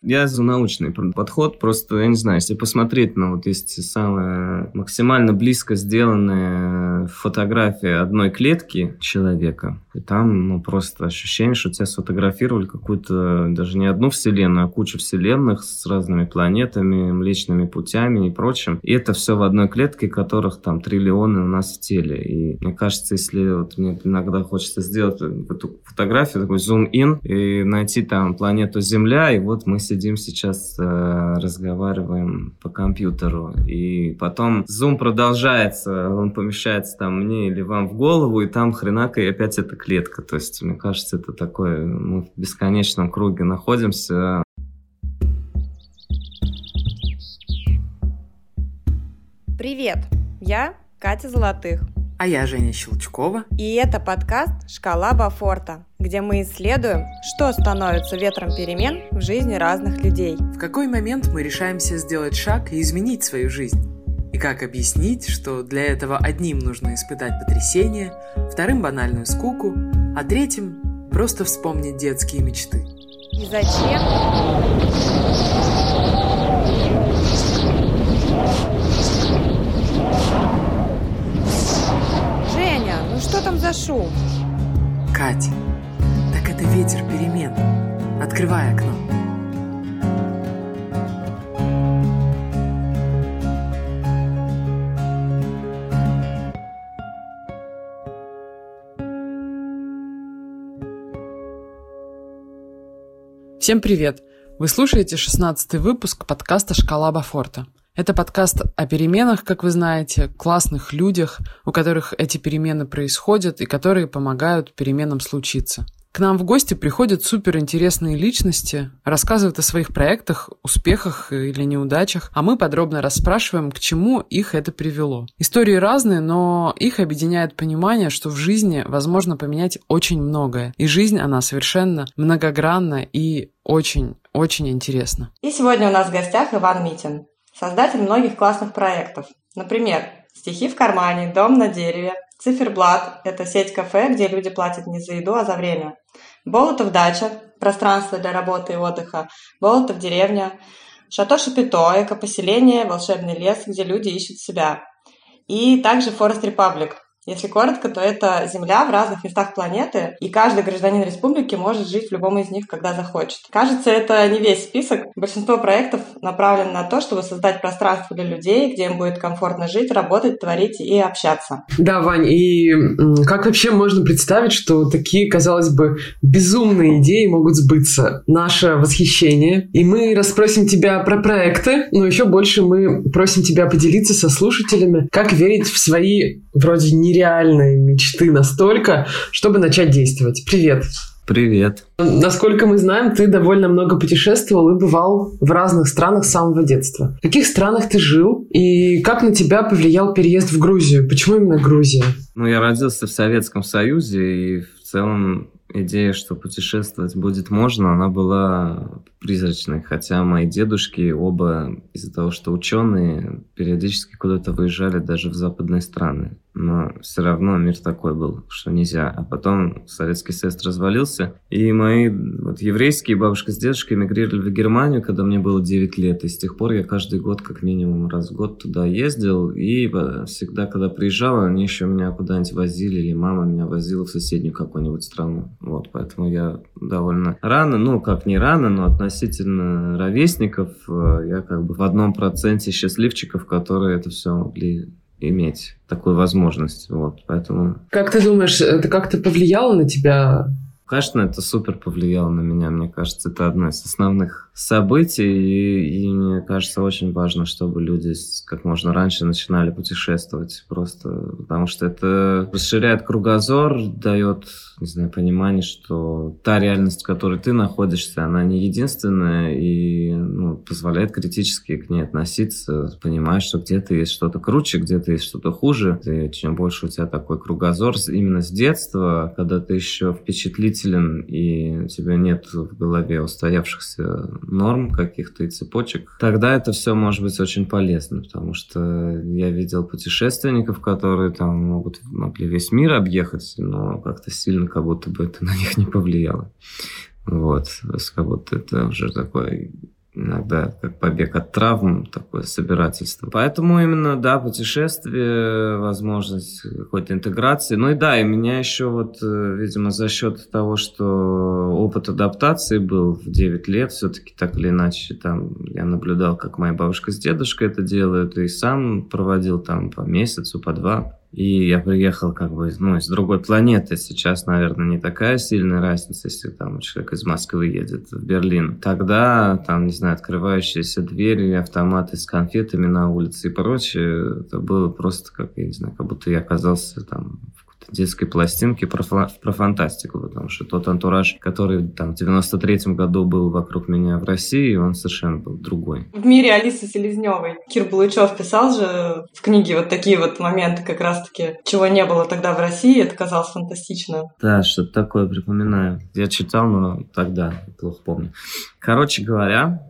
Я за научный подход, просто, я не знаю, если посмотреть на вот есть самая максимально близко сделанная фотография одной клетки человека, и там, ну, просто ощущение, что тебя сфотографировали какую-то, даже не одну вселенную, а кучу вселенных с разными планетами, млечными путями и прочим. И это все в одной клетке, которых там триллионы у нас в теле. И мне кажется, если вот мне иногда хочется сделать эту фотографию, такой зум-ин, и найти там планету Земля, и вот мы сидим сейчас, э, разговариваем по компьютеру, и потом зум продолжается, он помещается там мне или вам в голову, и там хренака и опять эта клетка. То есть, мне кажется, это такое, мы в бесконечном круге находимся. Привет, я Катя Золотых. А я Женя Щелчкова. И это подкаст «Шкала Бафорта», где мы исследуем, что становится ветром перемен в жизни разных людей. В какой момент мы решаемся сделать шаг и изменить свою жизнь? И как объяснить, что для этого одним нужно испытать потрясение, вторым банальную скуку, а третьим просто вспомнить детские мечты. И зачем? Что там за шум? Катя, так это ветер перемен. Открывай окно. Всем привет! Вы слушаете 16 выпуск подкаста «Шкала Бафорта». Это подкаст о переменах, как вы знаете, классных людях, у которых эти перемены происходят и которые помогают переменам случиться. К нам в гости приходят суперинтересные личности, рассказывают о своих проектах, успехах или неудачах, а мы подробно расспрашиваем, к чему их это привело. Истории разные, но их объединяет понимание, что в жизни возможно поменять очень многое. И жизнь, она совершенно многогранна и очень-очень интересна. И сегодня у нас в гостях Иван Митин, Создатель многих классных проектов. Например, «Стихи в кармане», «Дом на дереве», «Циферблат» – это сеть кафе, где люди платят не за еду, а за время. «Болотов дача» – пространство для работы и отдыха. «Болотов деревня», «Шато Шапито» – экопоселение, волшебный лес, где люди ищут себя. И также «Форест Репаблик» Если коротко, то это Земля в разных местах планеты, и каждый гражданин республики может жить в любом из них, когда захочет. Кажется, это не весь список. Большинство проектов направлено на то, чтобы создать пространство для людей, где им будет комфортно жить, работать, творить и общаться. Да, Вань, и как вообще можно представить, что такие, казалось бы, безумные идеи могут сбыться? Наше восхищение. И мы расспросим тебя про проекты, но еще больше мы просим тебя поделиться со слушателями, как верить в свои вроде нереальные нереальные мечты настолько, чтобы начать действовать. Привет! Привет. Насколько мы знаем, ты довольно много путешествовал и бывал в разных странах с самого детства. В каких странах ты жил и как на тебя повлиял переезд в Грузию? Почему именно Грузия? Ну, я родился в Советском Союзе и в целом идея, что путешествовать будет можно, она была призрачной. Хотя мои дедушки оба из-за того, что ученые, периодически куда-то выезжали даже в западные страны но все равно мир такой был, что нельзя. А потом Советский Союз развалился, и мои вот, еврейские бабушка с дедушкой эмигрировали в Германию, когда мне было 9 лет, и с тех пор я каждый год как минимум раз в год туда ездил, и всегда, когда приезжал, они еще меня куда-нибудь возили, или мама меня возила в соседнюю какую-нибудь страну. Вот, поэтому я довольно рано, ну, как не рано, но относительно ровесников, э, я как бы в одном проценте счастливчиков, которые это все могли иметь такую возможность. Вот, поэтому... Как ты думаешь, это как-то повлияло на тебя? Конечно, это супер повлияло на меня. Мне кажется, это одно из основных событий, и, и мне кажется, очень важно, чтобы люди как можно раньше начинали путешествовать, просто потому что это расширяет кругозор, дает, не знаю, понимание, что та реальность, в которой ты находишься, она не единственная, и ну, позволяет критически к ней относиться, понимаешь, что где-то есть что-то круче, где-то есть что-то хуже, и чем больше у тебя такой кругозор именно с детства, когда ты еще впечатлителен, и у тебя нет в голове устоявшихся норм каких-то и цепочек, тогда это все может быть очень полезно, потому что я видел путешественников, которые там могут, могли весь мир объехать, но как-то сильно как будто бы это на них не повлияло. Вот, как будто это уже такой иногда как побег от травм, такое собирательство. Поэтому именно, да, путешествие, возможность какой-то интеграции. Ну и да, и меня еще вот, э, видимо, за счет того, что опыт адаптации был в 9 лет, все-таки так или иначе там я наблюдал, как моя бабушка с дедушкой это делают, и сам проводил там по месяцу, по два. И я приехал как бы ну, из другой планеты. Сейчас, наверное, не такая сильная разница, если там человек из Москвы едет в Берлин. Тогда, там, не знаю, открывающиеся двери, автоматы с конфетами на улице и прочее, это было просто как, я не знаю, как будто я оказался там детской пластинки про, про фантастику, потому что тот антураж, который там в 93-м году был вокруг меня в России, он совершенно был другой. В мире Алисы Селезневой Кир Булычев писал же в книге вот такие вот моменты как раз-таки, чего не было тогда в России, это казалось фантастично. Да, что-то такое припоминаю. Я читал, но тогда плохо помню. Короче говоря,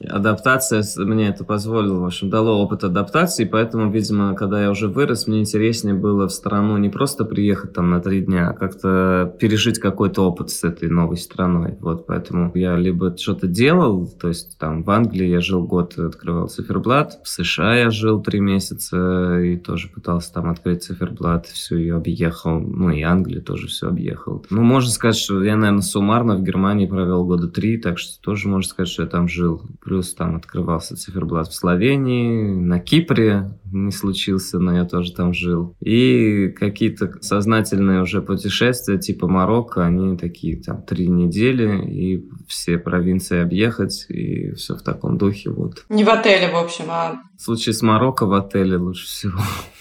адаптация мне это позволила, в общем, дало опыт адаптации, поэтому, видимо, когда я уже вырос, мне интереснее было в страну не просто приехать там на три дня, а как-то пережить какой-то опыт с этой новой страной. Вот, поэтому я либо что-то делал, то есть там в Англии я жил год, открывал циферблат, в США я жил три месяца и тоже пытался там открыть циферблат, все ее объехал, ну и Англию тоже все объехал. Ну, можно сказать, что я, наверное, суммарно в Германии провел года три, так что тоже можно сказать, что я там жил Плюс там открывался циферблат в Словении, на Кипре не случился, но я тоже там жил. И какие-то сознательные уже путешествия типа Марокко, они такие там три недели, и все провинции объехать, и все в таком духе вот. Не в отеле, в общем, а... В случае с Марокко в отеле лучше всего.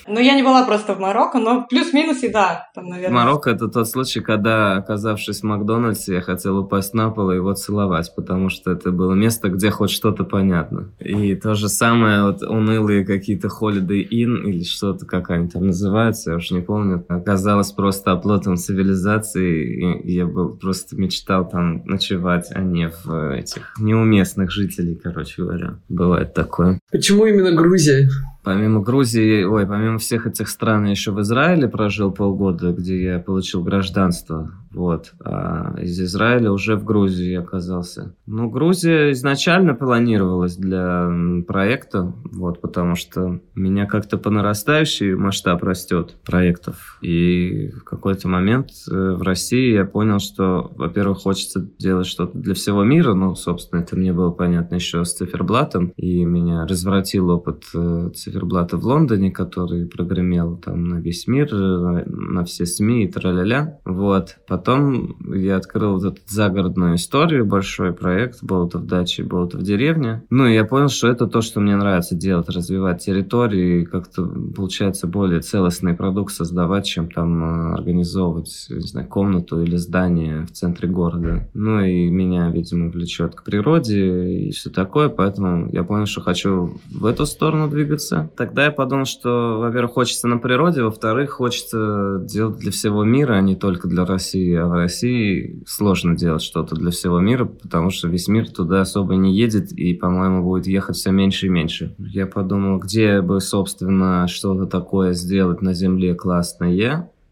Ну, я не была просто в Марокко, но плюс-минус и да, там, наверное. Марокко – это тот случай, когда, оказавшись в Макдональдсе, я хотел упасть на пол и его целовать, потому что это было место, где хоть что-то понятно. И то же самое, вот унылые какие-то Holiday Inn или что-то, как они там называются, я уж не помню, оказалось просто оплотом цивилизации, и я был, просто мечтал там ночевать, а не в этих неуместных жителей, короче говоря. Бывает такое. Почему именно Грузия? Помимо Грузии, ой, помимо всех этих стран, я еще в Израиле прожил полгода, где я получил гражданство. Вот. А из Израиля уже в Грузии оказался. Ну, Грузия изначально планировалась для проекта, вот, потому что у меня как-то по нарастающей масштаб растет проектов. И в какой-то момент э, в России я понял, что, во-первых, хочется делать что-то для всего мира. Ну, собственно, это мне было понятно еще с циферблатом. И меня развратил опыт э, циферблата в Лондоне, который прогремел там на весь мир, э, на все СМИ и тра-ля-ля. Вот. Потом Потом я открыл вот эту загородную историю, большой проект, Болотов дачи, Болотов деревня. Ну, и я понял, что это то, что мне нравится делать, развивать территории, как-то получается более целостный продукт создавать, чем там э, организовывать, не знаю, комнату или здание в центре города. Ну, и меня, видимо, влечет к природе и все такое, поэтому я понял, что хочу в эту сторону двигаться. Тогда я подумал, что, во-первых, хочется на природе, во-вторых, хочется делать для всего мира, а не только для России а в России сложно делать что-то для всего мира, потому что весь мир туда особо не едет и, по-моему, будет ехать все меньше и меньше. Я подумал, где бы, собственно, что-то такое сделать на Земле классное,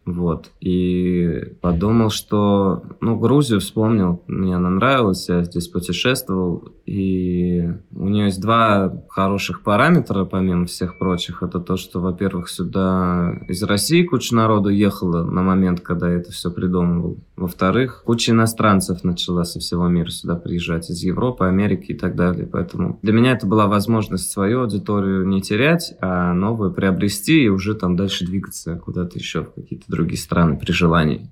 вот. И подумал, что... Ну, Грузию вспомнил. Мне она нравилась. Я здесь путешествовал. И у нее есть два хороших параметра, помимо всех прочих. Это то, что, во-первых, сюда из России куча народу ехала на момент, когда я это все придумывал. Во-вторых, куча иностранцев начала со всего мира сюда приезжать. Из Европы, Америки и так далее. Поэтому для меня это была возможность свою аудиторию не терять, а новую приобрести и уже там дальше двигаться куда-то еще в какие-то другие страны при желании.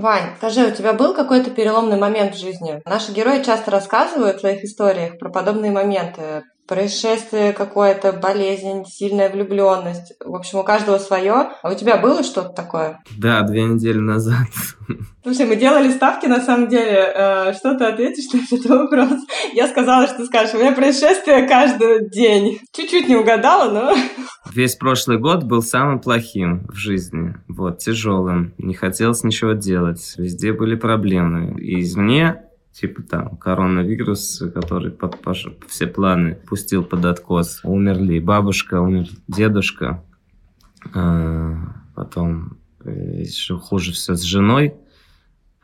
Вань, скажи, у тебя был какой-то переломный момент в жизни? Наши герои часто рассказывают в своих историях про подобные моменты, происшествие какое-то, болезнь, сильная влюбленность. В общем, у каждого свое. А у тебя было что-то такое? Да, две недели назад. Слушай, мы делали ставки на самом деле. Э, что ты ответишь на этот вопрос? Я сказала, что скажешь, у меня происшествие каждый день. Чуть-чуть не угадала, но... Весь прошлый год был самым плохим в жизни. Вот, тяжелым. Не хотелось ничего делать. Везде были проблемы. И извне типа там коронавирус, который под, под, все планы пустил под откос. Умерли бабушка, умер дедушка, а, потом э, еще хуже все с женой.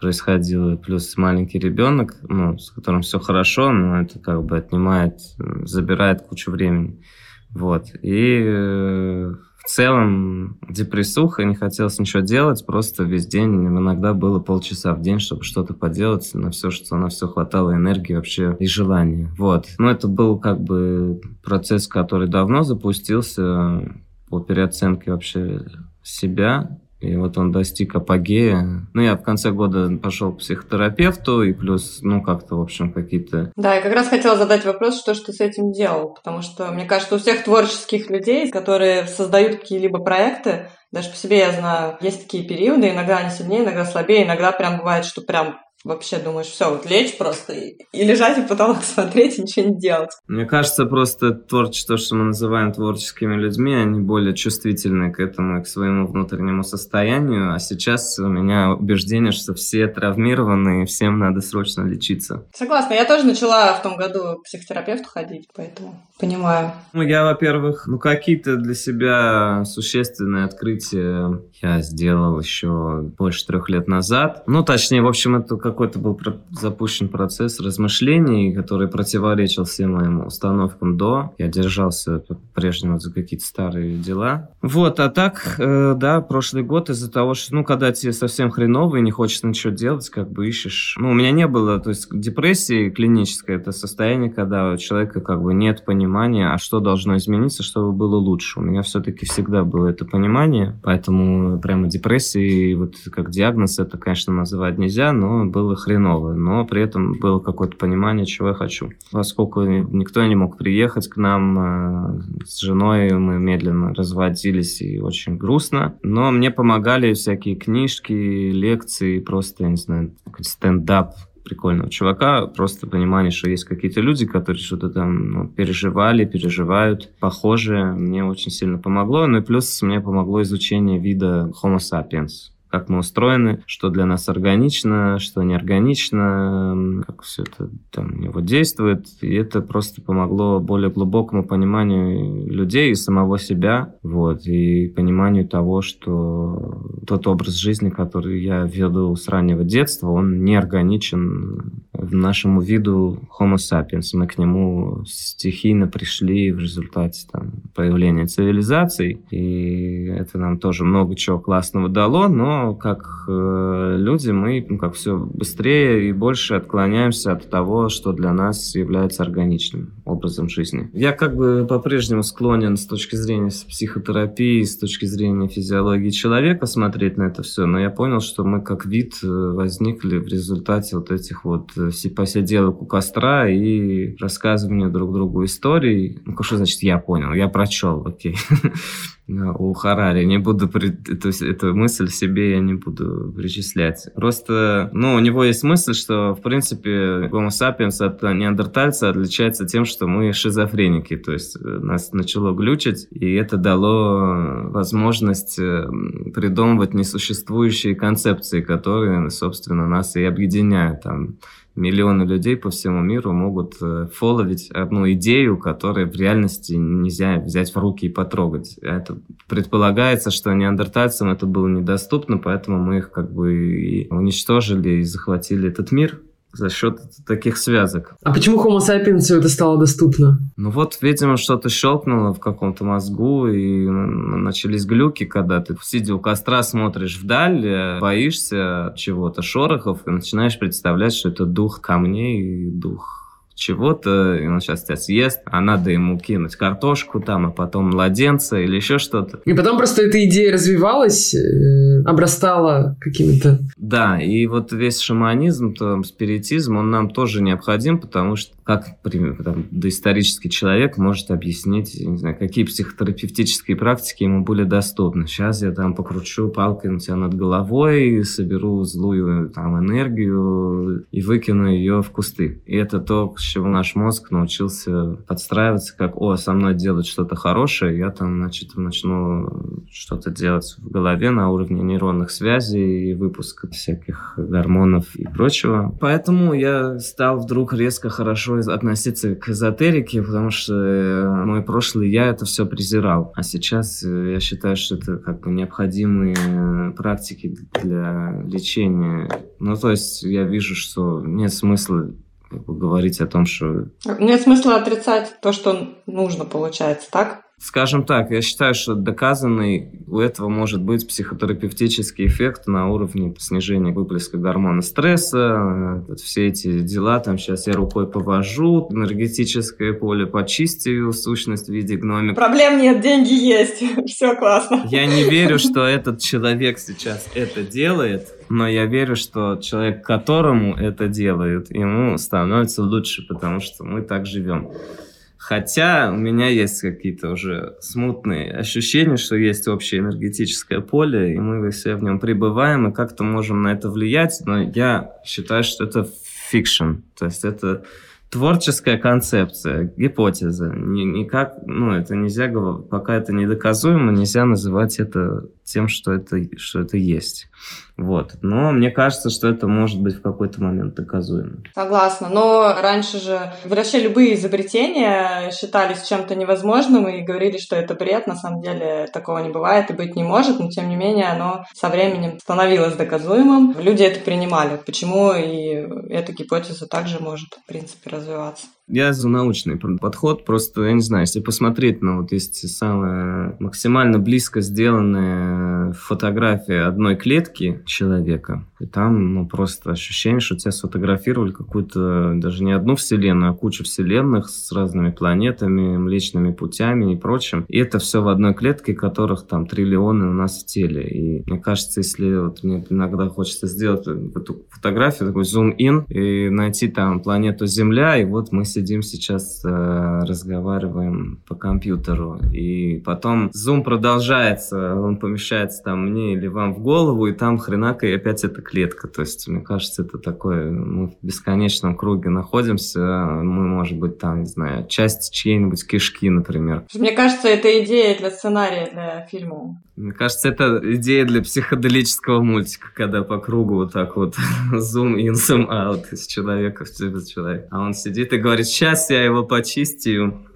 происходило, плюс маленький ребенок, ну, с которым все хорошо, но это как бы отнимает, забирает кучу времени. Вот. И э, в целом депрессуха, не хотелось ничего делать, просто весь день, иногда было полчаса в день, чтобы что-то поделать, на все, что на все хватало энергии вообще и желания. Вот. Но это был как бы процесс, который давно запустился по переоценке вообще себя, и вот он достиг апогея. Ну, я в конце года пошел к психотерапевту, и плюс, ну, как-то, в общем, какие-то... Да, я как раз хотела задать вопрос, что же ты с этим делал? Потому что, мне кажется, у всех творческих людей, которые создают какие-либо проекты, даже по себе я знаю, есть такие периоды, иногда они сильнее, иногда слабее, иногда прям бывает, что прям вообще думаешь, все, вот лечь просто и, и лежать в потолок смотреть и ничего не делать. Мне кажется, просто творчество, что мы называем творческими людьми, они более чувствительны к этому и к своему внутреннему состоянию. А сейчас у меня убеждение, что все травмированы и всем надо срочно лечиться. Согласна. Я тоже начала в том году к психотерапевту ходить, поэтому понимаю. Ну, я, во-первых, ну, какие-то для себя существенные открытия я сделал еще больше трех лет назад. Ну, точнее, в общем, это какой-то был запущен процесс размышлений, который противоречил всем моим установкам до. Я держался по-прежнему за какие-то старые дела. Вот, а так, э, да, прошлый год из-за того, что, ну, когда тебе совсем хреново и не хочется ничего делать, как бы ищешь. Ну, у меня не было, то есть депрессии клиническое, это состояние, когда у человека как бы нет понимания, а что должно измениться, чтобы было лучше. У меня все-таки всегда было это понимание, поэтому прямо депрессии, вот как диагноз, это, конечно, называть нельзя, но было хреново, но при этом было какое-то понимание, чего я хочу. Поскольку никто не мог приехать к нам э, с женой, мы медленно разводились и очень грустно, но мне помогали всякие книжки, лекции, просто, я не знаю, стендап прикольного чувака, просто понимание, что есть какие-то люди, которые что-то там ну, переживали, переживают, похожие, мне очень сильно помогло. Ну и плюс мне помогло изучение вида Homo sapiens как мы устроены, что для нас органично, что неорганично, как все это там его действует. И это просто помогло более глубокому пониманию людей и самого себя, вот, и пониманию того, что тот образ жизни, который я веду с раннего детства, он неорганичен нашему виду Homo sapiens. Мы к нему стихийно пришли в результате там, появления цивилизаций, и это нам тоже много чего классного дало, но как э, люди мы ну, как все быстрее и больше отклоняемся от того, что для нас является органичным образом жизни. Я как бы по-прежнему склонен с точки зрения психотерапии, с точки зрения физиологии человека смотреть на это все, но я понял, что мы как вид э, возникли в результате вот этих вот э, посиделок у костра и рассказывания друг другу историй. Ну, что значит я понял? Я прочел, окей. у Харари. Не буду, то есть эту мысль себе я не буду причислять. Просто, ну, у него есть мысль, что, в принципе, Homo sapiens от неандертальца отличается тем, что мы шизофреники. То есть э, нас начало глючить, и это дало возможность э, придумывать несуществующие концепции, которые, собственно, нас и объединяют. Там, миллионы людей по всему миру могут э, фоловить одну идею, которую в реальности нельзя взять в руки и потрогать. Это предполагается, что неандертальцам это было недоступно, поэтому мы их как бы и уничтожили и захватили этот мир за счет таких связок. А почему Homo sapiens это стало доступно? Ну вот, видимо, что-то щелкнуло в каком-то мозгу, и начались глюки, когда ты, сидя у костра, смотришь вдаль, э, боишься чего-то, шорохов, и начинаешь представлять, что это дух камней, дух чего-то, и он сейчас тебя съест, а надо ему кинуть картошку там, а потом младенца или еще что-то. И потом просто эта идея развивалась, э, обрастала какими-то... Да, и вот весь шаманизм, там, спиритизм, он нам тоже необходим, потому что как там, доисторический человек может объяснить, не знаю, какие психотерапевтические практики ему были доступны. Сейчас я там покручу палкой на тебя над головой, соберу злую там энергию и выкину ее в кусты. И это то, с чего наш мозг научился подстраиваться, как, о, со мной делать что-то хорошее, я там, значит, начну что-то делать в голове на уровне нейронных связей и выпуска всяких гормонов и прочего. Поэтому я стал вдруг резко хорошо относиться к эзотерике, потому что э, мой прошлый я это все презирал. А сейчас э, я считаю, что это как бы необходимые практики для лечения. Ну, то есть я вижу, что нет смысла как бы, говорить о том, что... Нет смысла отрицать то, что нужно, получается, так? Скажем так, я считаю, что доказанный у этого может быть психотерапевтический эффект на уровне снижения выплеска гормона стресса, все эти дела, там сейчас я рукой повожу, энергетическое поле почистию, сущность в виде гномика. Проблем нет, деньги есть, все классно. Я не верю, что этот человек сейчас это делает, но я верю, что человек, которому это делают, ему становится лучше, потому что мы так живем. Хотя у меня есть какие-то уже смутные ощущения, что есть общее энергетическое поле, и мы все в нем пребываем, и как-то можем на это влиять, но я считаю, что это fiction, то есть это творческая концепция, гипотеза. Никак, ну, это нельзя, пока это недоказуемо, нельзя называть это тем, что это, что это есть. Вот. Но мне кажется, что это может быть в какой-то момент доказуемо. Согласна. Но раньше же вообще любые изобретения считались чем-то невозможным и говорили, что это бред. На самом деле такого не бывает и быть не может, но тем не менее оно со временем становилось доказуемым. Люди это принимали. Почему и эта гипотеза также может, в принципе, развиваться. Я за научный подход, просто, я не знаю, если посмотреть на вот есть самая максимально близко сделанная фотография одной клетки человека, и там, ну, просто ощущение, что тебя сфотографировали какую-то, даже не одну вселенную, а кучу вселенных с разными планетами, млечными путями и прочим. И это все в одной клетке, которых там триллионы у нас в теле. И мне кажется, если вот мне иногда хочется сделать эту фотографию, такой зум-ин, и найти там планету Земля, и вот мы сидим сейчас, э, разговариваем по компьютеру, и потом зум продолжается, он помещается там мне или вам в голову, и там хренака, и опять эта клетка. То есть, мне кажется, это такое, мы в бесконечном круге находимся, мы, может быть, там, не знаю, часть чьей-нибудь кишки, например. Мне кажется, это идея для сценария, для фильма. Мне кажется, это идея для психоделического мультика, когда по кругу вот так вот зум in, zoom out из человека в человека. А он сидит и говорит, сейчас я его почистию.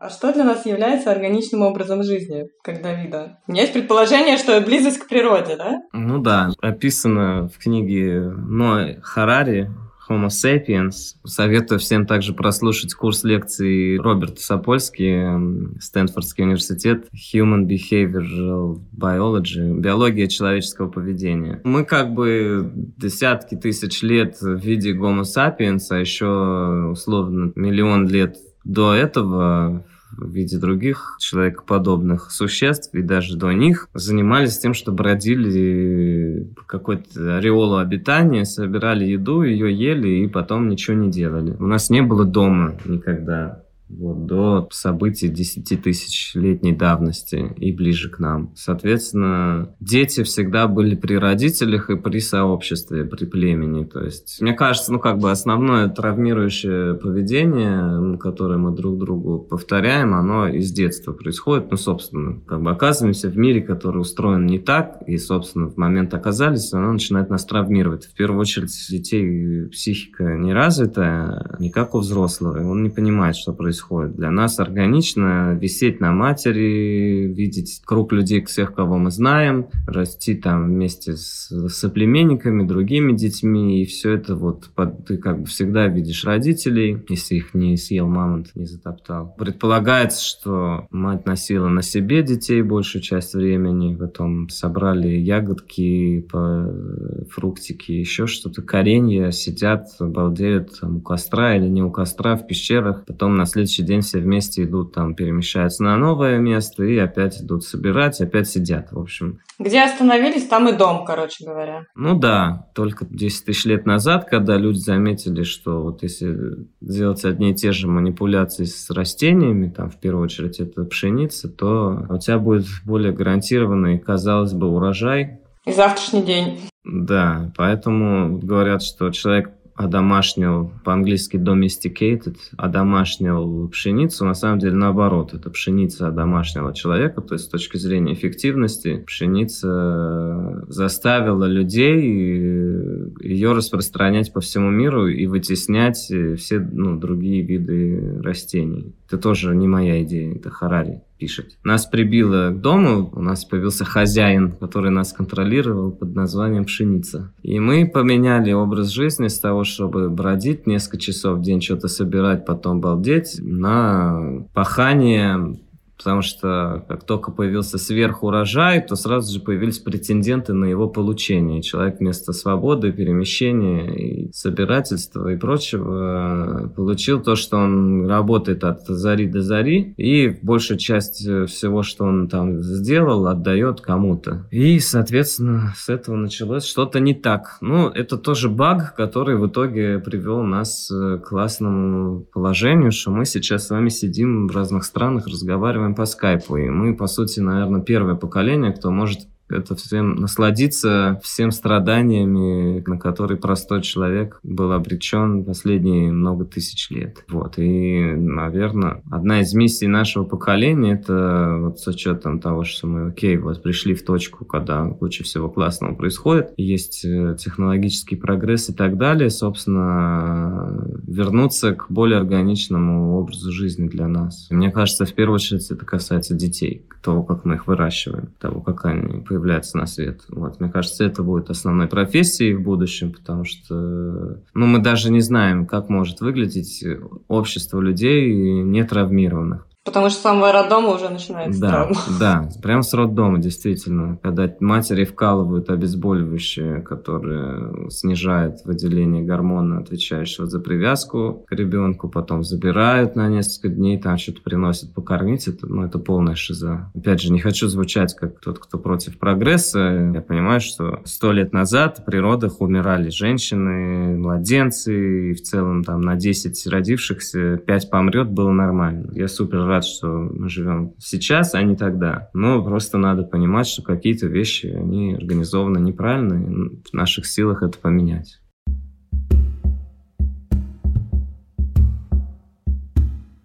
А что для нас является органичным образом жизни, как Давида? У меня есть предположение, что близость к природе, да? Ну да, описано в книге Ной Харари Homo sapiens. Советую всем также прослушать курс лекций Роберта Сапольски, Стэнфордский университет, Human Behavioral Biology, биология человеческого поведения. Мы как бы десятки тысяч лет в виде Homo sapiens, а еще условно миллион лет до этого в виде других человекоподобных существ и даже до них занимались тем, что бродили какой-то ореолу обитания, собирали еду, ее ели и потом ничего не делали. У нас не было дома никогда вот, до событий 10 тысячелетней давности и ближе к нам. Соответственно, дети всегда были при родителях и при сообществе, при племени. То есть, мне кажется, ну, как бы основное травмирующее поведение, которое мы друг другу повторяем, оно из детства происходит. Ну, собственно, как бы оказываемся в мире, который устроен не так, и, собственно, в момент оказались, оно начинает нас травмировать. В первую очередь, детей психика не развитая, не как у взрослого, и он не понимает, что происходит происходит. Для нас органично висеть на матери, видеть круг людей всех, кого мы знаем, расти там вместе с соплеменниками, другими детьми, и все это вот под, ты как бы всегда видишь родителей, если их не съел мамонт, не затоптал. Предполагается, что мать носила на себе детей большую часть времени, потом собрали ягодки, фруктики, еще что-то, коренья, сидят, балдеют там, у костра или не у костра в пещерах, потом на следующий день все вместе идут там, перемещаются на новое место и опять идут собирать, опять сидят, в общем. Где остановились, там и дом, короче говоря. Ну да, только 10 тысяч лет назад, когда люди заметили, что вот если делать одни и те же манипуляции с растениями, там в первую очередь это пшеница, то у тебя будет более гарантированный, казалось бы, урожай. И завтрашний день. Да, поэтому говорят, что человек одомашнил, по-английски domesticated, одомашнил пшеницу, на самом деле наоборот, это пшеница одомашнила человека, то есть с точки зрения эффективности пшеница заставила людей ее распространять по всему миру и вытеснять все ну, другие виды растений. Это тоже не моя идея, это Харари пишет. Нас прибило к дому, у нас появился хозяин, который нас контролировал под названием пшеница. И мы поменяли образ жизни с того, чтобы бродить несколько часов в день, что-то собирать, потом балдеть, на пахание Потому что как только появился сверхурожай, то сразу же появились претенденты на его получение. Человек вместо свободы, перемещения и собирательства и прочего получил то, что он работает от зари до зари, и большую часть всего, что он там сделал, отдает кому-то. И, соответственно, с этого началось что-то не так. Ну, это тоже баг, который в итоге привел нас к классному положению, что мы сейчас с вами сидим в разных странах, разговариваем по скайпу. И мы, по сути, наверное, первое поколение, кто может это всем насладиться всем страданиями, на которые простой человек был обречен последние много тысяч лет. Вот. И, наверное, одна из миссий нашего поколения это вот с учетом того, что мы, окей, вот пришли в точку, когда куча всего классного происходит, есть э, технологический прогресс и так далее, собственно, вернуться к более органичному образу жизни для нас. Мне кажется, в первую очередь это касается детей, того, как мы их выращиваем, того, как они появляться на свет. Вот, мне кажется, это будет основной профессией в будущем, потому что ну, мы даже не знаем, как может выглядеть общество людей не травмированных. Потому что с самого роддома уже начинается да, травма. Да, прям с роддома, действительно. Когда матери вкалывают обезболивающие, которые снижают выделение гормона, отвечающего за привязку к ребенку, потом забирают на несколько дней, там что-то приносят покормить, это, ну, это полная шиза. Опять же, не хочу звучать как тот, кто против прогресса. Я понимаю, что сто лет назад при родах умирали женщины, младенцы, и в целом там на 10 родившихся 5 помрет, было нормально. Я супер рад рад, что мы живем сейчас, а не тогда. Но просто надо понимать, что какие-то вещи, они организованы неправильно, и в наших силах это поменять.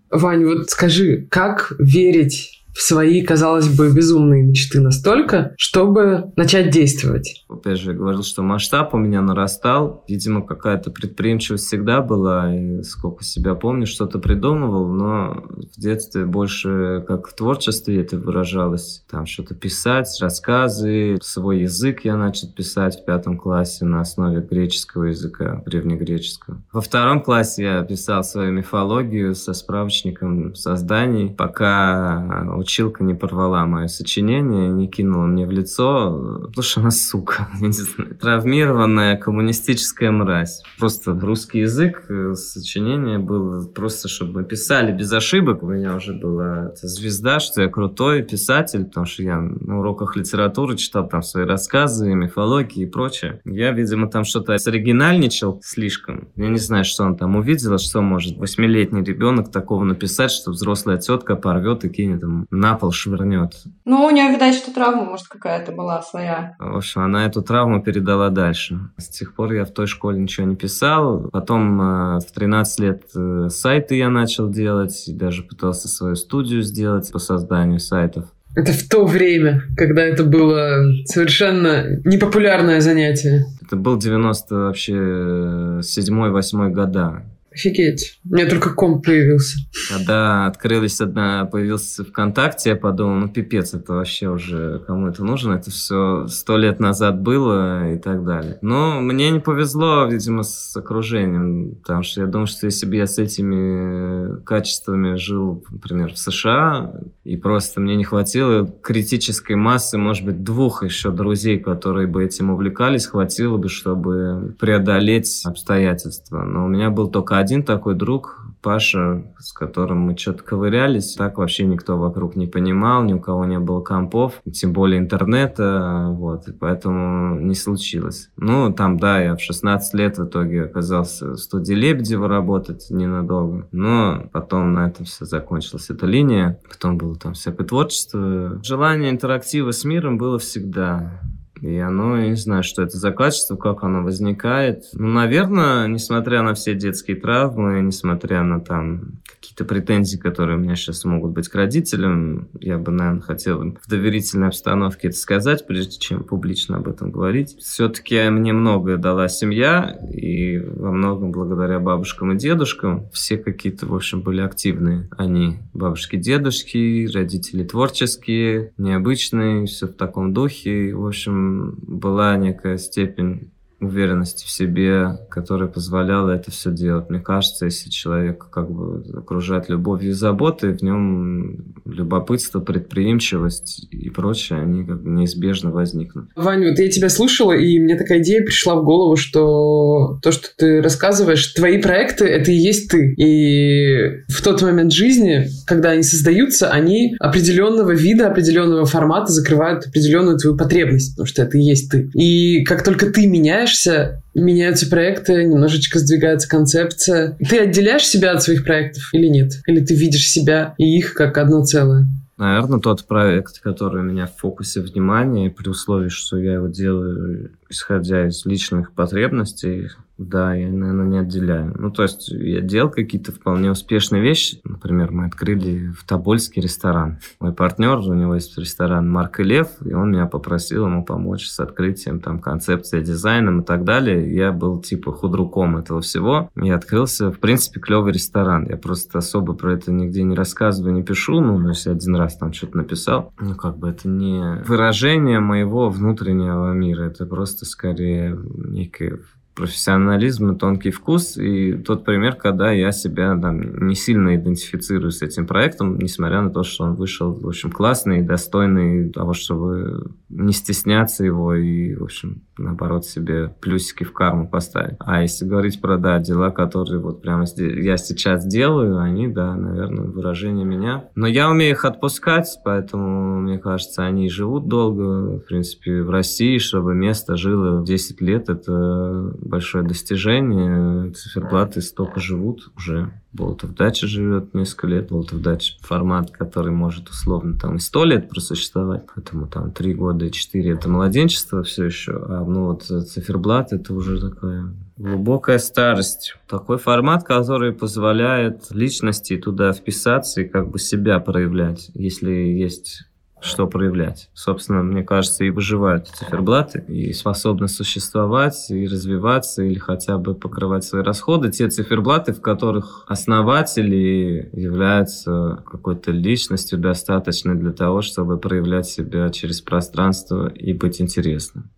Вань, вот скажи, как верить в свои, казалось бы, безумные мечты настолько, чтобы начать действовать. Опять же, я говорил, что масштаб у меня нарастал. Видимо, какая-то предприимчивость всегда была. И сколько себя помню, что-то придумывал, но в детстве больше как в творчестве это выражалось. Там что-то писать, рассказы. Свой язык я начал писать в пятом классе на основе греческого языка, древнегреческого. Во втором классе я писал свою мифологию со справочником созданий, пока училка не порвала мое сочинение, не кинула мне в лицо, потому что она сука, травмированная коммунистическая мразь. Просто русский язык, э, сочинение было просто, чтобы мы писали без ошибок. У меня уже была звезда, что я крутой писатель, потому что я на уроках литературы читал там свои рассказы, мифологии и прочее. Я, видимо, там что-то оригинальничал слишком. Я не знаю, что он там увидел, что может восьмилетний ребенок такого написать, что взрослая тетка порвет и кинет ему на пол швырнет. Ну, у нее, видать, что травма, может, какая-то была своя. В общем, она эту травму передала дальше. С тех пор я в той школе ничего не писал. Потом э, в 13 лет э, сайты я начал делать. И даже пытался свою студию сделать по созданию сайтов. Это в то время, когда это было совершенно непопулярное занятие. Это был 90 вообще 7-8 года. Офигеть. У меня только комп появился. Когда открылись одна, появился ВКонтакте, я подумал, ну пипец, это вообще уже кому это нужно, это все сто лет назад было и так далее. Но мне не повезло, видимо, с окружением, потому что я думаю, что если бы я с этими качествами жил, например, в США, и просто мне не хватило критической массы, может быть, двух еще друзей, которые бы этим увлекались, хватило бы, чтобы преодолеть обстоятельства. Но у меня был только один такой друг, Паша, с которым мы что-то ковырялись. Так вообще никто вокруг не понимал, ни у кого не было компов, тем более интернета, вот, и поэтому не случилось. Ну, там, да, я в 16 лет в итоге оказался в студии Лебедева работать ненадолго, но потом на этом все закончилась эта линия, потом было там всякое творчество. Желание интерактива с миром было всегда И оно, я не знаю, что это за качество, как оно возникает. Ну, наверное, несмотря на все детские травмы, несмотря на там какие-то претензии, которые у меня сейчас могут быть к родителям, я бы, наверное, хотел им в доверительной обстановке это сказать, прежде чем публично об этом говорить. Все-таки мне многое дала семья, и во многом благодаря бабушкам и дедушкам все какие-то, в общем, были активные. Они бабушки, дедушки, родители творческие, необычные, все в таком духе. В общем, была некая степень уверенности в себе, которая позволяла это все делать. Мне кажется, если человек как бы окружает любовью и заботой, в нем любопытство, предприимчивость и прочее, они как бы неизбежно возникнут. Ваня, вот я тебя слушала, и мне такая идея пришла в голову, что то, что ты рассказываешь, твои проекты — это и есть ты. И в тот момент жизни, когда они создаются, они определенного вида, определенного формата закрывают определенную твою потребность, потому что это и есть ты. И как только ты меняешь меняешься, меняются проекты, немножечко сдвигается концепция. Ты отделяешь себя от своих проектов или нет? Или ты видишь себя и их как одно целое? Наверное, тот проект, который у меня в фокусе внимания, при условии, что я его делаю, исходя из личных потребностей, да, я, наверное, не отделяю. Ну, то есть я делал какие-то вполне успешные вещи. Например, мы открыли в Тобольске ресторан. Мой партнер, у него есть ресторан Марк и Лев, и он меня попросил ему помочь с открытием, там, концепцией, дизайном и так далее. Я был, типа, худруком этого всего. И открылся, в принципе, клевый ресторан. Я просто особо про это нигде не рассказываю, не пишу. Ну, то есть один раз там что-то написал. Ну, как бы это не выражение моего внутреннего мира. Это просто скорее некое профессионализм и тонкий вкус. И тот пример, когда я себя там, не сильно идентифицирую с этим проектом, несмотря на то, что он вышел, в общем, классный, достойный того, чтобы не стесняться его и, в общем, наоборот, себе плюсики в карму поставить. А если говорить про, да, дела, которые вот прямо я сейчас делаю, они, да, наверное, выражение меня. Но я умею их отпускать, поэтому, мне кажется, они живут долго. В принципе, в России, чтобы место жило 10 лет, это большое достижение. Циферблаты столько живут уже. Болтов Дача живет несколько лет. Болтов Дача формат, который может условно там и сто лет просуществовать. Поэтому там три года и четыре это младенчество все еще. А ну вот циферблат это уже такая глубокая старость. Такой формат, который позволяет личности туда вписаться и как бы себя проявлять, если есть что проявлять. Собственно, мне кажется, и выживают циферблаты, и способны существовать, и развиваться, или хотя бы покрывать свои расходы. Те циферблаты, в которых основатели являются какой-то личностью, достаточной для того, чтобы проявлять себя через пространство и быть интересным.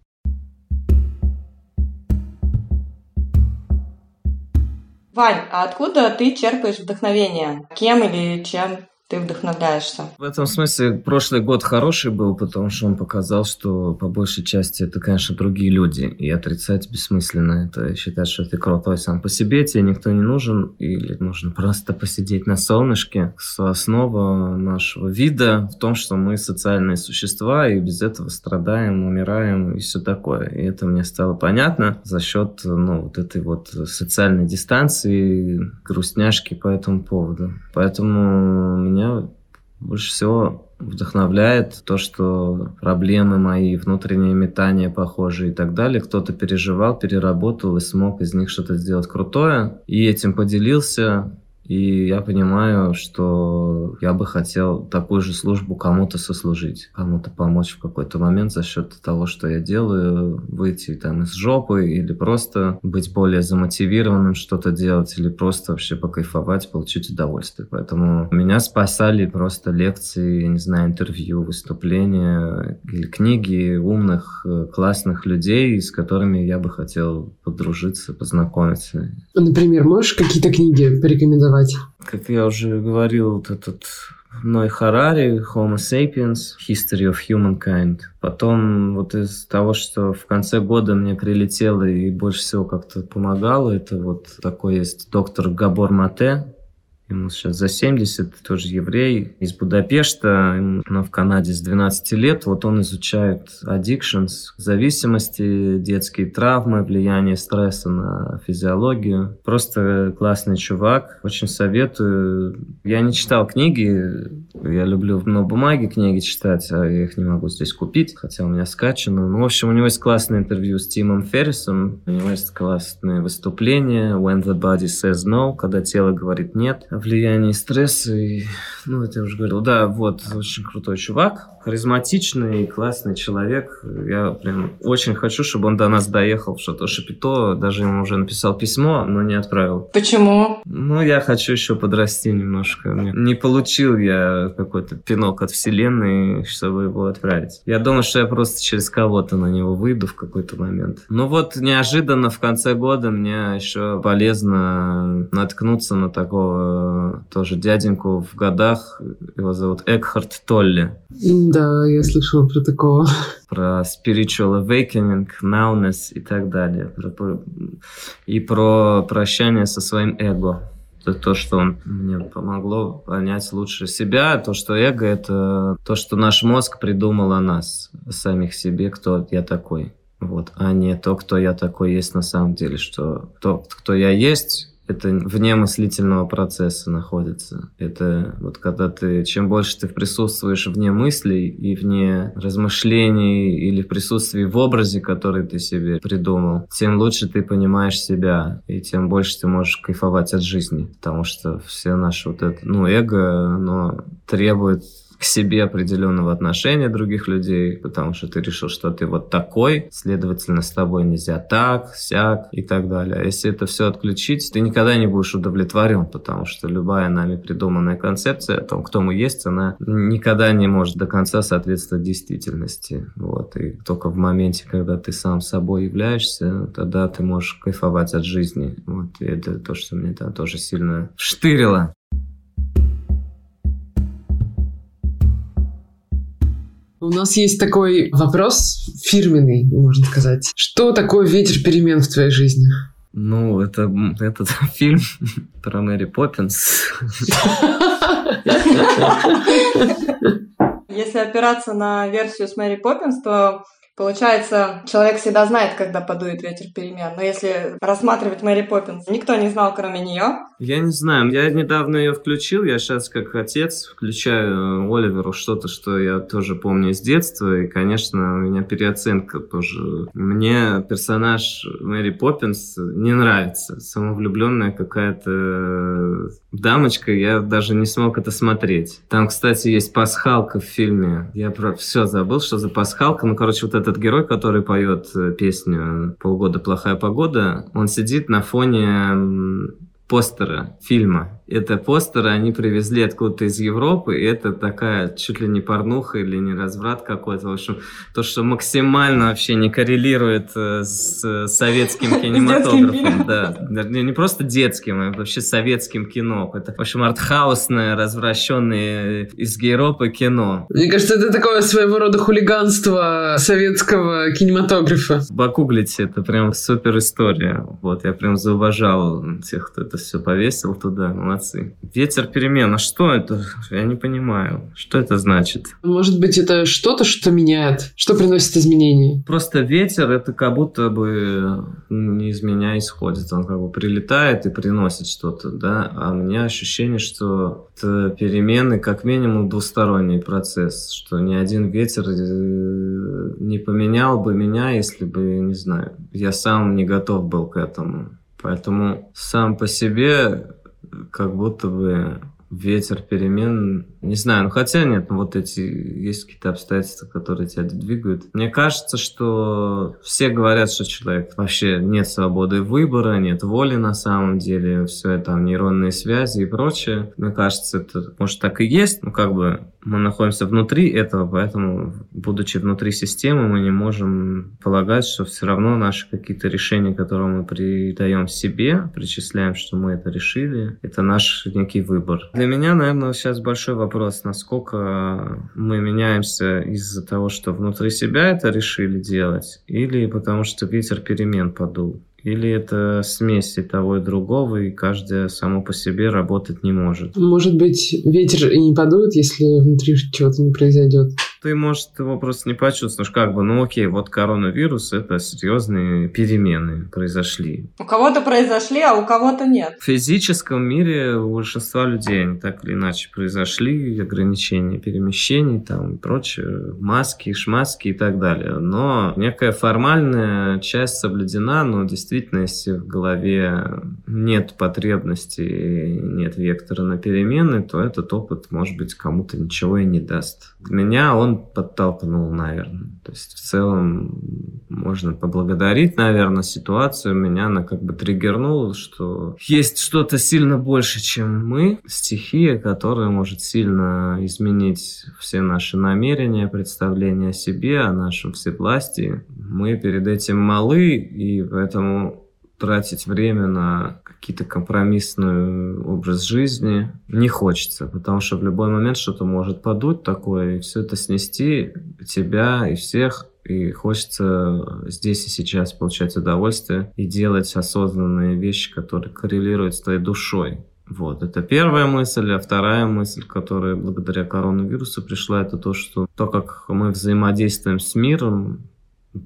Вань, а откуда ты черпаешь вдохновение? Кем или чем ты вдохновляешься. В этом смысле прошлый год хороший был, потому что он показал, что по большей части это, конечно, другие люди. И отрицать бессмысленно. Это считать, что ты крутой сам по себе, тебе никто не нужен. Или нужно просто посидеть на солнышке. Основа нашего вида в том, что мы социальные существа, и без этого страдаем, умираем и все такое. И это мне стало понятно за счет ну, вот этой вот социальной дистанции, грустняшки по этому поводу. Поэтому меня больше всего вдохновляет то, что проблемы мои, внутренние метания похожие и так далее, кто-то переживал, переработал и смог из них что-то сделать крутое, и этим поделился, и я понимаю, что я бы хотел такую же службу кому-то сослужить, кому-то помочь в какой-то момент за счет того, что я делаю, выйти там из жопы или просто быть более замотивированным что-то делать или просто вообще покайфовать, получить удовольствие. Поэтому меня спасали просто лекции, я не знаю, интервью, выступления или книги умных, э, классных людей, с которыми я бы хотел подружиться, познакомиться. Например, можешь какие-то книги порекомендовать? Рекомендовать? Как я уже говорил, вот этот Ной Харари, Homo sapiens, History of Humankind. Потом вот из того, что в конце года мне прилетело и больше всего как-то помогало, это вот такой есть доктор Габор Мате, Ему сейчас за 70, тоже еврей из Будапешта, но в Канаде с 12 лет. Вот он изучает addictions, зависимости, детские травмы, влияние стресса на физиологию. Просто классный чувак, очень советую. Я не читал книги, я люблю на бумаге книги читать, а я их не могу здесь купить, хотя у меня скачано. Ну, в общем, у него есть классное интервью с Тимом Феррисом, у него есть классные выступления «When the body says no», когда тело говорит «нет», влияние стресса. И, ну, это я уже говорил. Да, вот, очень крутой чувак, харизматичный, классный человек. Я прям очень хочу, чтобы он до нас доехал в Шато Шапито. Даже ему уже написал письмо, но не отправил. Почему? Ну, я хочу еще подрасти немножко. Не получил я какой-то пинок от вселенной, чтобы его отправить. Я думаю, что я просто через кого-то на него выйду в какой-то момент. Ну вот, неожиданно в конце года мне еще полезно наткнуться на такого тоже дяденьку в годах. Его зовут Экхард Толли. Да, я слышала про такого. Про spiritual awakening, nowness и так далее. И про прощание со своим эго. Это то, что мне помогло понять лучше себя. То, что эго — это то, что наш мозг придумал о нас, о самих себе, кто я такой. Вот, а не то, кто я такой есть на самом деле, что то, кто я есть, это вне мыслительного процесса находится. Это вот когда ты, чем больше ты присутствуешь вне мыслей и вне размышлений или в присутствии в образе, который ты себе придумал, тем лучше ты понимаешь себя, и тем больше ты можешь кайфовать от жизни. Потому что все наши вот это, ну, эго, оно требует к себе определенного отношения других людей, потому что ты решил, что ты вот такой, следовательно, с тобой нельзя так, сяк и так далее. Если это все отключить, ты никогда не будешь удовлетворен, потому что любая нами придуманная концепция о том, кто мы есть, она никогда не может до конца соответствовать действительности. Вот. И только в моменте, когда ты сам собой являешься, тогда ты можешь кайфовать от жизни. Вот. И это то, что мне там тоже сильно штырило. У нас есть такой вопрос фирменный, можно сказать. Что такое ветер перемен в твоей жизни? Ну, это этот фильм про Мэри Поппинс. Если опираться на версию с Мэри Поппинс, то Получается, человек всегда знает, когда подует ветер перемен. Но если рассматривать Мэри Поппинс, никто не знал, кроме нее. Я не знаю. Я недавно ее включил. Я сейчас, как отец, включаю Оливеру что-то, что я тоже помню с детства. И, конечно, у меня переоценка тоже. Мне персонаж Мэри Поппинс не нравится. Самовлюбленная какая-то дамочка. Я даже не смог это смотреть. Там, кстати, есть пасхалка в фильме. Я про все забыл, что за пасхалка. Ну, короче, вот этот герой, который поет э, песню «Полгода плохая погода», он сидит на фоне постера фильма это постеры они привезли откуда-то из Европы, и это такая чуть ли не порнуха или не разврат какой-то. В общем, то, что максимально вообще не коррелирует э, с советским кинематографом. Да, не просто детским, а вообще советским кино. Это, в общем, артхаусное, развращенное из Европы кино. Мне кажется, это такое своего рода хулиганство советского кинематографа. Погуглите, это прям супер история. Вот, я прям зауважал тех, кто это все повесил туда молодцы. Ветер перемен. А что это? Я не понимаю. Что это значит? Может быть, это что-то, что меняет? Что приносит изменения? Просто ветер, это как будто бы не из меня исходит. Он как бы прилетает и приносит что-то, да? А у меня ощущение, что это перемены как минимум двусторонний процесс, что ни один ветер э, не поменял бы меня, если бы, не знаю, я сам не готов был к этому. Поэтому сам по себе как будто бы ветер перемен, не знаю, ну хотя нет, ну вот эти, есть какие-то обстоятельства, которые тебя двигают. Мне кажется, что все говорят, что человек вообще нет свободы выбора, нет воли на самом деле, все это там нейронные связи и прочее. Мне кажется, это может так и есть, но как бы мы находимся внутри этого, поэтому, будучи внутри системы, мы не можем полагать, что все равно наши какие-то решения, которые мы придаем себе, причисляем, что мы это решили, это наш некий выбор. Для меня, наверное, сейчас большой вопрос, насколько мы меняемся из-за того, что внутри себя это решили делать, или потому что ветер перемен подул. или это смесь и того и другого, и каждая само по себе работать не может? Может быть, ветер и не подует, если внутри чего-то не произойдет? Ты, может, его просто не почувствуешь, как бы, ну окей, вот коронавирус, это серьезные перемены произошли. У кого-то произошли, а у кого-то нет. В физическом мире у большинства людей они так или иначе произошли, ограничения перемещений там и прочее, маски, шмаски и так далее. Но некая формальная часть соблюдена, но действительно, если в голове нет потребности, нет вектора на перемены, то этот опыт, может быть, кому-то ничего и не даст. Меня он подтолкнул, наверное. То есть в целом можно поблагодарить, наверное, ситуацию. Меня она как бы триггернула, что есть что-то сильно больше, чем мы. Стихия, которая может сильно изменить все наши намерения, представления о себе, о нашем всевластии. Мы перед этим малы, и поэтому тратить время на какие-то компромиссный образ жизни не хочется, потому что в любой момент что-то может подуть такое, и все это снести тебя и всех, и хочется здесь и сейчас получать удовольствие и делать осознанные вещи, которые коррелируют с твоей душой. Вот, это первая мысль. А вторая мысль, которая благодаря коронавирусу пришла, это то, что то, как мы взаимодействуем с миром,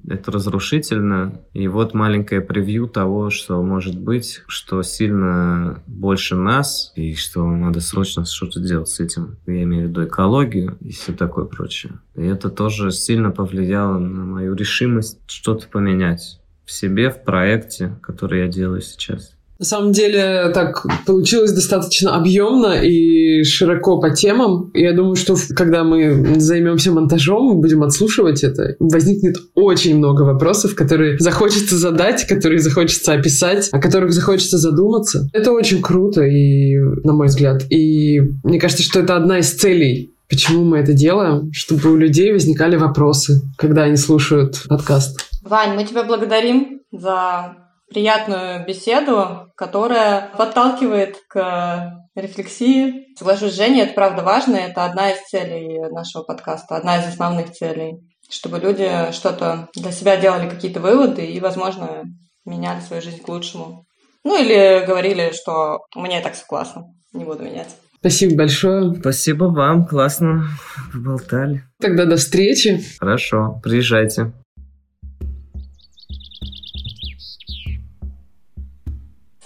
это разрушительно. И вот маленькое превью того, что может быть, что сильно больше нас, и что надо срочно что-то делать с этим. Я имею в виду экологию и все такое прочее. И это тоже сильно повлияло на мою решимость что-то поменять в себе, в проекте, который я делаю сейчас. На самом деле так получилось достаточно объемно и широко по темам. Я думаю, что когда мы займемся монтажом, будем отслушивать это, возникнет очень много вопросов, которые захочется задать, которые захочется описать, о которых захочется задуматься. Это очень круто, и, на мой взгляд. И мне кажется, что это одна из целей Почему мы это делаем? Чтобы у людей возникали вопросы, когда они слушают подкаст. Вань, мы тебя благодарим за приятную беседу, которая подталкивает к рефлексии. Соглашусь с Женей, это правда важно, это одна из целей нашего подкаста, одна из основных целей, чтобы люди что-то для себя делали, какие-то выводы и, возможно, меняли свою жизнь к лучшему. Ну или говорили, что у меня и так все классно, не буду менять. Спасибо большое. Спасибо вам, классно поболтали. Тогда до встречи. Хорошо, приезжайте.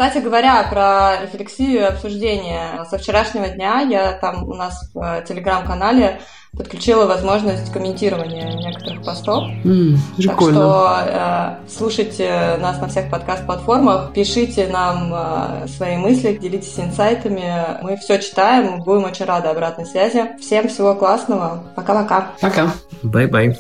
Кстати говоря, про рефлексию и обсуждение. Со вчерашнего дня я там у нас в телеграм-канале подключила возможность комментирования некоторых постов. Mm, так что э, слушайте нас на всех подкаст-платформах, пишите нам э, свои мысли, делитесь инсайтами. Мы все читаем, будем очень рады обратной связи. Всем всего классного. Пока-пока. Пока. Bye-bye.